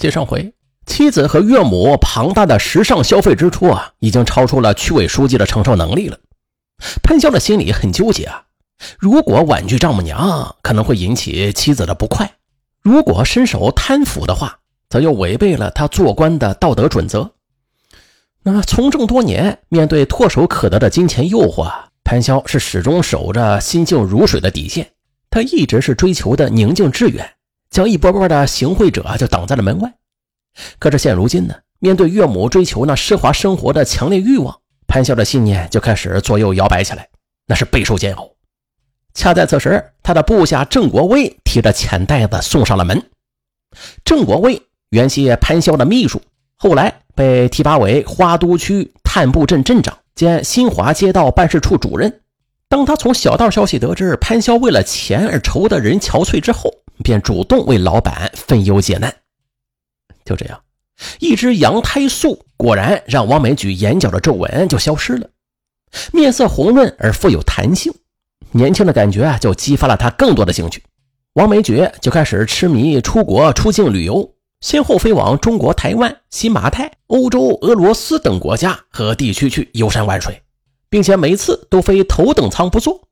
接上回，妻子和岳母庞大的时尚消费支出啊，已经超出了区委书记的承受能力了。潘潇的心里很纠结啊，如果婉拒丈母娘，可能会引起妻子的不快；如果伸手贪腐的话，则又违背了他做官的道德准则。那从政多年，面对唾手可得的金钱诱惑，潘潇是始终守着心静如水的底线。他一直是追求的宁静致远，将一波波的行贿者就挡在了门外。可是现如今呢，面对岳母追求那奢华生活的强烈欲望，潘潇的信念就开始左右摇摆起来，那是备受煎熬。恰在此时，他的部下郑国威提着钱袋子送上了门。郑国威原系潘潇的秘书，后来。被提拔为花都区探布镇镇长兼新华街道办事处主任。当他从小道消息得知潘潇为了钱而愁得人憔悴之后，便主动为老板分忧解难。就这样，一支羊胎素果然让王美举眼角的皱纹就消失了，面色红润而富有弹性，年轻的感觉啊就激发了他更多的兴趣。王美举就开始痴迷出国出境旅游。先后飞往中国台湾、新马泰、欧洲、俄罗斯等国家和地区去游山玩水，并且每次都飞头等舱不坐。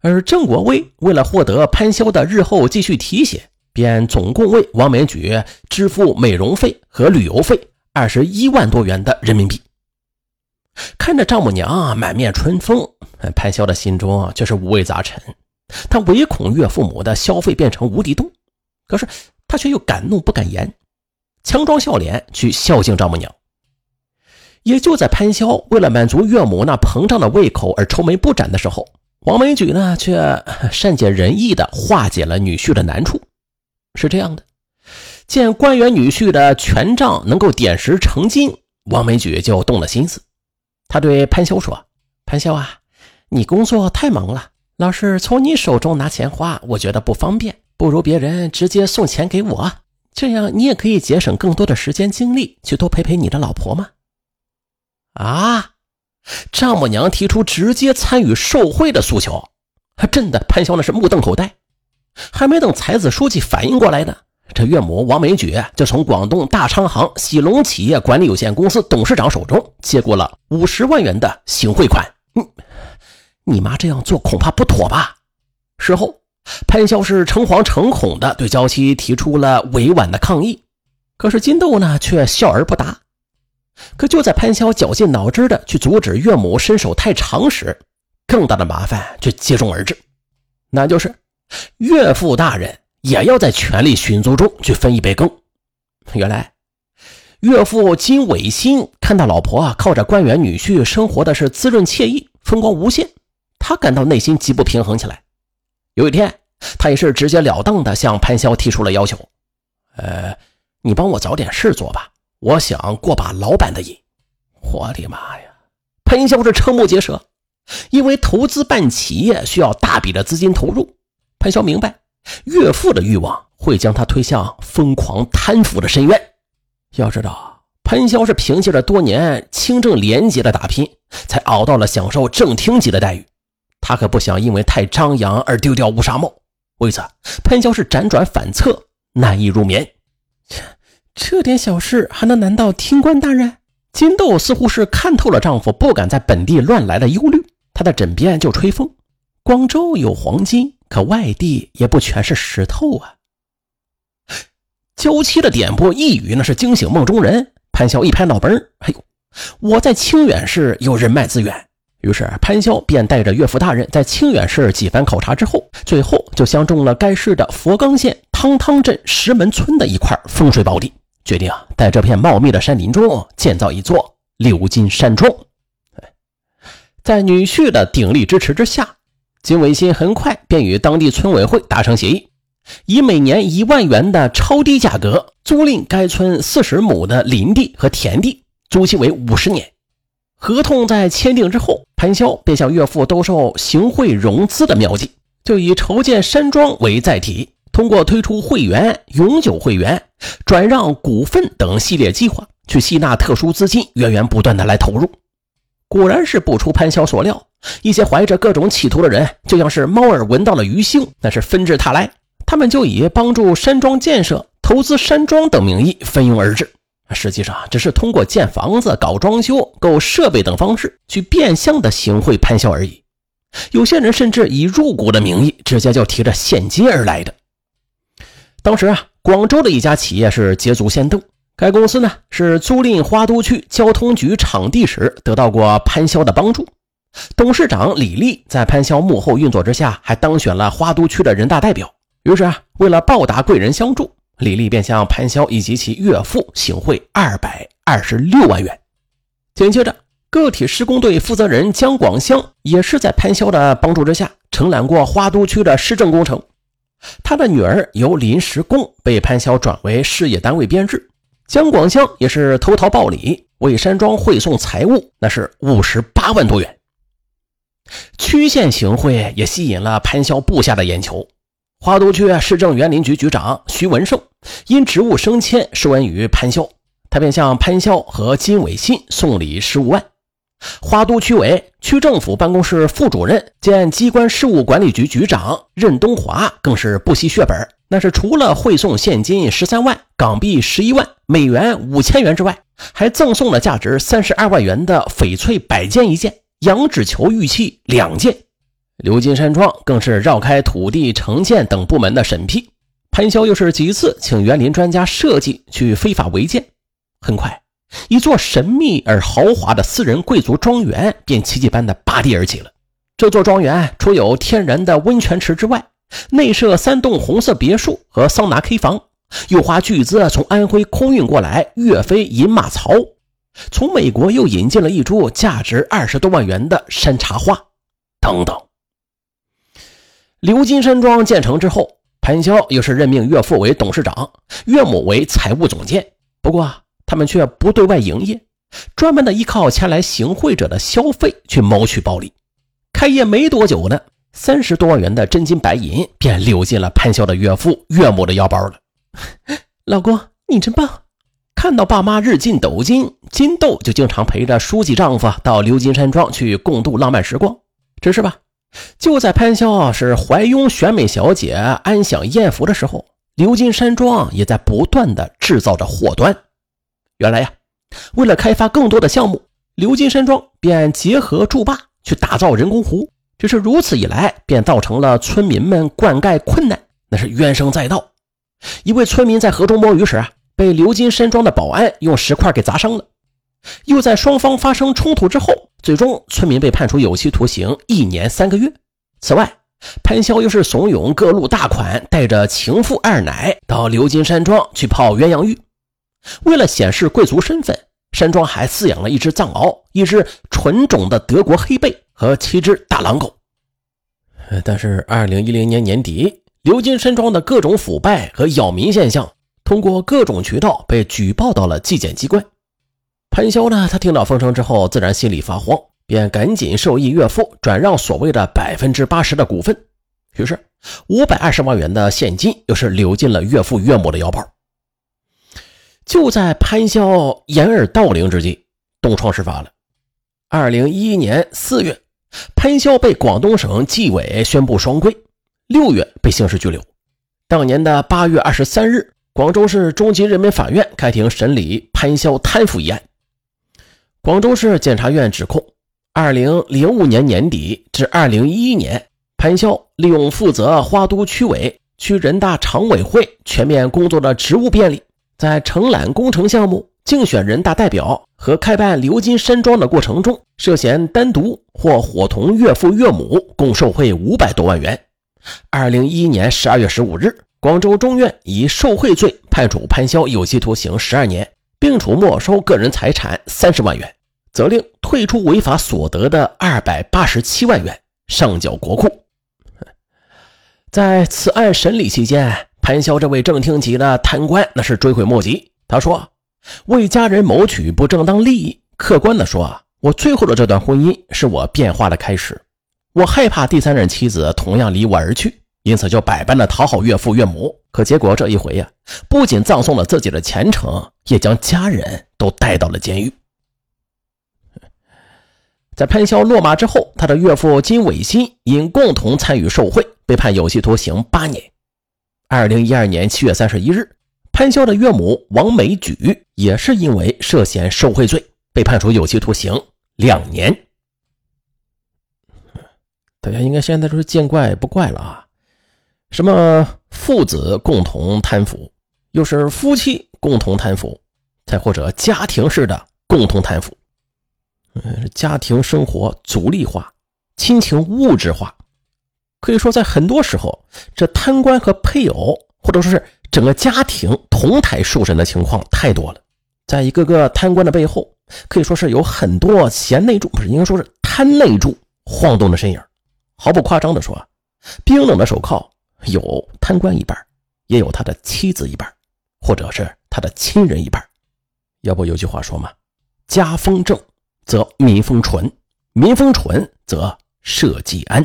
而郑国威为了获得潘潇的日后继续提携，便总共为王美举支付美容费和旅游费二十一万多元的人民币。看着丈母娘满面春风，潘潇的心中却是五味杂陈。他唯恐岳父母的消费变成无底洞，可是。他却又敢怒不敢言，强装笑脸去孝敬丈母娘。也就在潘潇为了满足岳母那膨胀的胃口而愁眉不展的时候，王美举呢却善解人意的化解了女婿的难处。是这样的，见官员女婿的权杖能够点石成金，王美举就动了心思。他对潘潇说：“潘潇啊，你工作太忙了，老是从你手中拿钱花，我觉得不方便。”不如别人直接送钱给我，这样你也可以节省更多的时间精力去多陪陪你的老婆嘛？啊！丈母娘提出直接参与受贿的诉求，震的潘潇那是目瞪口呆。还没等才子书记反应过来呢，这岳母王美举就从广东大昌行喜隆企业管理有限公司董事长手中接过了五十万元的行贿款。你，你妈这样做恐怕不妥吧？事后。潘潇是诚惶诚恐的对娇妻提出了委婉的抗议，可是金豆呢却笑而不答。可就在潘潇绞尽脑汁的去阻止岳母伸手太长时，更大的麻烦却接踵而至，那就是岳父大人也要在权力寻租中去分一杯羹。原来，岳父金伟新看到老婆啊靠着官员女婿生活的是滋润惬意、风光无限，他感到内心极不平衡起来。有一天，他也是直截了当的向潘潇提出了要求：“呃，你帮我找点事做吧，我想过把老板的瘾。”我的妈呀！潘潇是瞠目结舌，因为投资办企业需要大笔的资金投入。潘潇明白，岳父的欲望会将他推向疯狂贪腐的深渊。要知道，潘潇是凭借着多年清正廉洁的打拼，才熬到了享受正厅级的待遇。他可不想因为太张扬而丢掉乌纱帽，为此，潘潇是辗转反侧，难以入眠。切这点小事还能难到听官大人？金豆似乎是看透了丈夫不敢在本地乱来的忧虑，她的枕边就吹风：“光州有黄金，可外地也不全是石头啊。”娇妻的点拨一语，那是惊醒梦中人。潘潇一拍脑门：“哎呦，我在清远市有人脉资源。”于是潘潇便带着岳父大人在清远市几番考察之后，最后就相中了该市的佛冈县汤汤镇石门村的一块风水宝地，决定啊在这片茂密的山林中建造一座鎏金山庄。在女婿的鼎力支持之下，金伟新很快便与当地村委会达成协议，以每年一万元的超低价格租赁该村四十亩的林地和田地，租期为五十年。合同在签订之后，潘潇便向岳父兜售行贿融资的妙计，就以筹建山庄为载体，通过推出会员、永久会员、转让股份等系列计划，去吸纳特殊资金，源源不断的来投入。果然是不出潘潇所料，一些怀着各种企图的人，就像是猫儿闻到了鱼腥，那是纷至沓来。他们就以帮助山庄建设。投资山庄等名义蜂拥而至。实际上，只是通过建房子、搞装修、购设备等方式去变相的行贿潘潇而已。有些人甚至以入股的名义，直接就提着现金而来的。当时啊，广州的一家企业是捷足先登，该公司呢是租赁花都区交通局场地时得到过潘潇的帮助。董事长李立在潘潇幕后运作之下，还当选了花都区的人大代表。于是啊，为了报答贵人相助。李丽便向潘潇以及其岳父行贿二百二十六万元。紧接着，个体施工队负责人姜广香也是在潘潇的帮助之下承揽过花都区的市政工程。他的女儿由临时工被潘潇转为事业单位编制。姜广香也是投桃报李，为山庄汇送财物，那是五十八万多元。区县行贿也吸引了潘潇部下的眼球。花都区市政园林局局长徐文胜因职务升迁受恩于潘潇，他便向潘潇和金伟新送礼十五万。花都区委区政府办公室副主任兼机关事务管理局局长任东华更是不惜血本，那是除了汇送现金十三万、港币十一万、美元五千元之外，还赠送了价值三十二万元的翡翠摆件一件、羊脂球玉器两件。刘金山庄更是绕开土地、城建等部门的审批，潘潇又是几次请园林专家设计去非法违建。很快，一座神秘而豪华的私人贵族庄园便奇迹般的拔地而起了。这座庄园除有天然的温泉池之外，内设三栋红色别墅和桑拿 K 房，又花巨资从安徽空运过来岳飞银马槽，从美国又引进了一株价值二十多万元的山茶花，等等。刘金山庄建成之后，潘潇又是任命岳父为董事长，岳母为财务总监。不过，他们却不对外营业，专门的依靠前来行贿者的消费去谋取暴利。开业没多久呢，三十多万元的真金白银便流进了潘潇的岳父岳母的腰包了。老公，你真棒！看到爸妈日进斗金，金豆就经常陪着书记丈夫到刘金山庄去共度浪漫时光。只是吧。就在潘潇是怀拥选美小姐、安享艳福的时候，刘金山庄也在不断的制造着祸端。原来呀，为了开发更多的项目，刘金山庄便结合筑坝去打造人工湖。只是如此一来，便造成了村民们灌溉困难，那是怨声载道。一位村民在河中摸鱼时啊，被刘金山庄的保安用石块给砸伤了。又在双方发生冲突之后。最终，村民被判处有期徒刑一年三个月。此外，潘潇又是怂恿各路大款带着情妇二奶到刘金山庄去泡鸳鸯浴。为了显示贵族身份，山庄还饲养了一只藏獒、一只纯种的德国黑背和七只大狼狗。但是，二零一零年年底，流金山庄的各种腐败和扰民现象，通过各种渠道被举报到了纪检机关。潘潇呢？他听到风声之后，自然心里发慌，便赶紧授意岳父转让所谓的百分之八十的股份。于是，五百二十万元的现金又是流进了岳父岳母的腰包。就在潘潇掩耳盗铃之际，东窗事发了。二零一一年四月，潘潇被广东省纪委宣布双规，六月被刑事拘留。当年的八月二十三日，广州市中级人民法院开庭审理潘潇贪腐一案。广州市检察院指控，二零零五年年底至二零一一年，潘潇利用负责花都区委、区人大常委会全面工作的职务便利，在承揽工程项目、竞选人大代表和开办鎏金山庄的过程中，涉嫌单独或伙同岳父岳母共受贿五百多万元。二零一一年十二月十五日，广州中院以受贿罪判处潘潇有期徒刑十二年。并处没收个人财产三十万元，责令退出违法所得的二百八十七万元上缴国库。在此案审理期间，潘潇这位正厅级的贪官那是追悔莫及。他说：“为家人谋取不正当利益，客观的说啊，我最后的这段婚姻是我变化的开始。我害怕第三任妻子同样离我而去。”因此，就百般的讨好岳父岳母，可结果这一回呀，不仅葬送了自己的前程，也将家人都带到了监狱。在潘潇落马之后，他的岳父金伟新因共同参与受贿，被判有期徒刑八年。二零一二年七月三十一日，潘潇的岳母王美举也是因为涉嫌受贿罪被判处有期徒刑两年。大家应该现在都是见怪不怪了啊！什么父子共同贪腐，又是夫妻共同贪腐，再或者家庭式的共同贪腐，嗯，家庭生活阻力化，亲情物质化，可以说在很多时候，这贪官和配偶，或者说是整个家庭同台受审的情况太多了。在一个个贪官的背后，可以说是有很多贤内助，不是应该说是贪内助晃动的身影。毫不夸张地说，冰冷的手铐有贪官一半，也有他的妻子一半，或者是他的亲人一半。要不有句话说嘛：“家风正则民风淳，民风淳则社稷安。”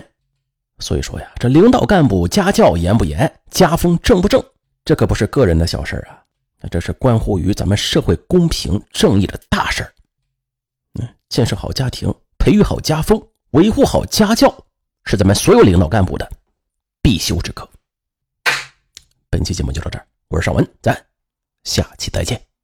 所以说呀，这领导干部家教严不严，家风正不正，这可不是个人的小事啊，那这是关乎于咱们社会公平正义的大事嗯，建设好家庭，培育好家风，维护好家教。是咱们所有领导干部的必修之课。本期节目就到这儿，我是尚文，咱下期再见。